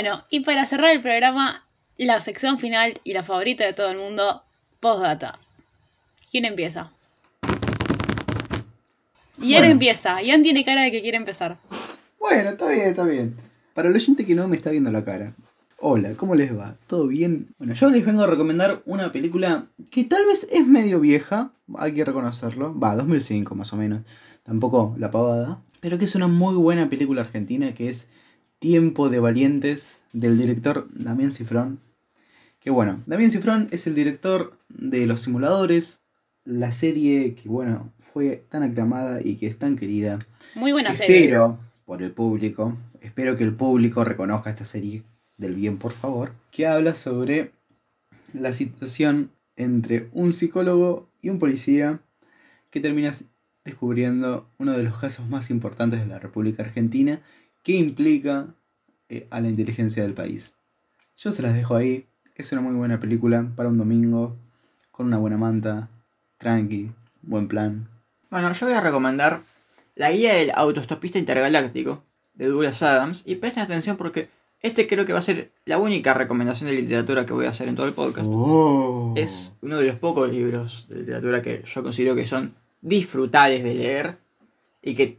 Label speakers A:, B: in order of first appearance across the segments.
A: Bueno, y para cerrar el programa, la sección final y la favorita de todo el mundo, postdata. ¿Quién empieza? Ian
B: Bueno.
A: empieza. Ian tiene cara de que quiere empezar.
B: Bueno, está bien, está bien. Para el oyente que no me está viendo la cara. Hola, ¿cómo les va? ¿Todo bien? Bueno, yo les vengo a recomendar una película que tal vez es medio vieja, hay que reconocerlo. Va, 2005 más o menos. Tampoco la pavada. Pero que es una muy buena película argentina que es Tiempo de Valientes del director Damián Cifrón. Que bueno, Damián Cifrón es el director de Los Simuladores, la serie que bueno, fue tan aclamada y que es tan querida.
A: Muy buena serie.
B: Espero por el público, espero que el público reconozca esta serie del bien, por favor, que habla sobre la situación entre un psicólogo y un policía que termina descubriendo uno de los casos más importantes de la República Argentina que implica eh, a la inteligencia del país. Yo se las dejo ahí, es una muy buena película para un domingo, con una buena manta, tranqui, buen plan.
C: Bueno, yo voy a recomendar la guía del autostopista intergaláctico de Douglas Adams y presten atención porque este creo que va a ser la única recomendación de literatura que voy a hacer en todo el podcast.
B: Oh.
C: Es uno de los pocos libros de literatura que yo considero que son disfrutables de leer y que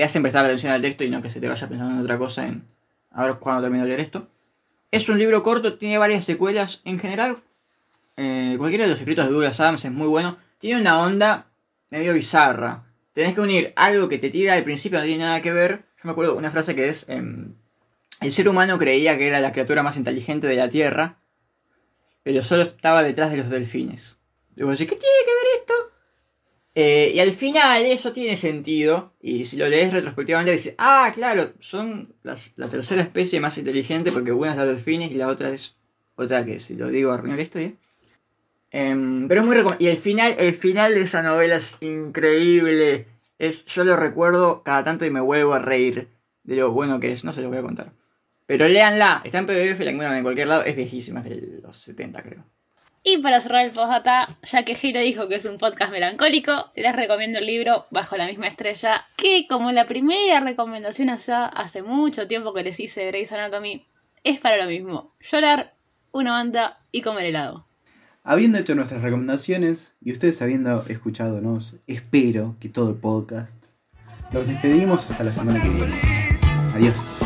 C: te hacen prestar atención al texto y no que se te vaya pensando en otra cosa en a ver cuándo termino de leer esto. Es un libro corto, tiene varias secuelas. En general, eh, cualquiera de los escritos de Douglas Adams es muy bueno. Tiene una onda medio bizarra. Tenés que unir algo que te tira al principio, no tiene nada que ver. Yo me acuerdo una frase que es: em, El ser humano creía que era la criatura más inteligente de la Tierra, pero solo estaba detrás de los delfines. Decís, ¿qué tiene que ver? Eh, y al final eso tiene sentido, y si lo lees retrospectivamente dices, ah, claro, son las- la tercera especie más inteligente porque una es la delfines y la otra es otra que si lo digo arruino la historia. Em, pero es muy recom- Y el final, el final de esa novela es increíble. Es, yo lo recuerdo cada tanto y me vuelvo a reír de lo bueno que es. No se lo voy a contar. Pero léanla, está en PDF, la encuentran en cualquier lado. Es viejísima, es de los 70 creo.
A: Y para cerrar el postdata, ya que Hiro dijo que es un podcast melancólico, les recomiendo el libro Bajo la misma estrella, que como la primera recomendación hace, mucho tiempo que les hice Grey's Anatomy, es para lo mismo, llorar, una banda y comer helado.
B: Habiendo hecho nuestras recomendaciones y ustedes habiendo escuchadonos, espero que todo el podcast, los despedimos hasta la semana que viene. Adiós.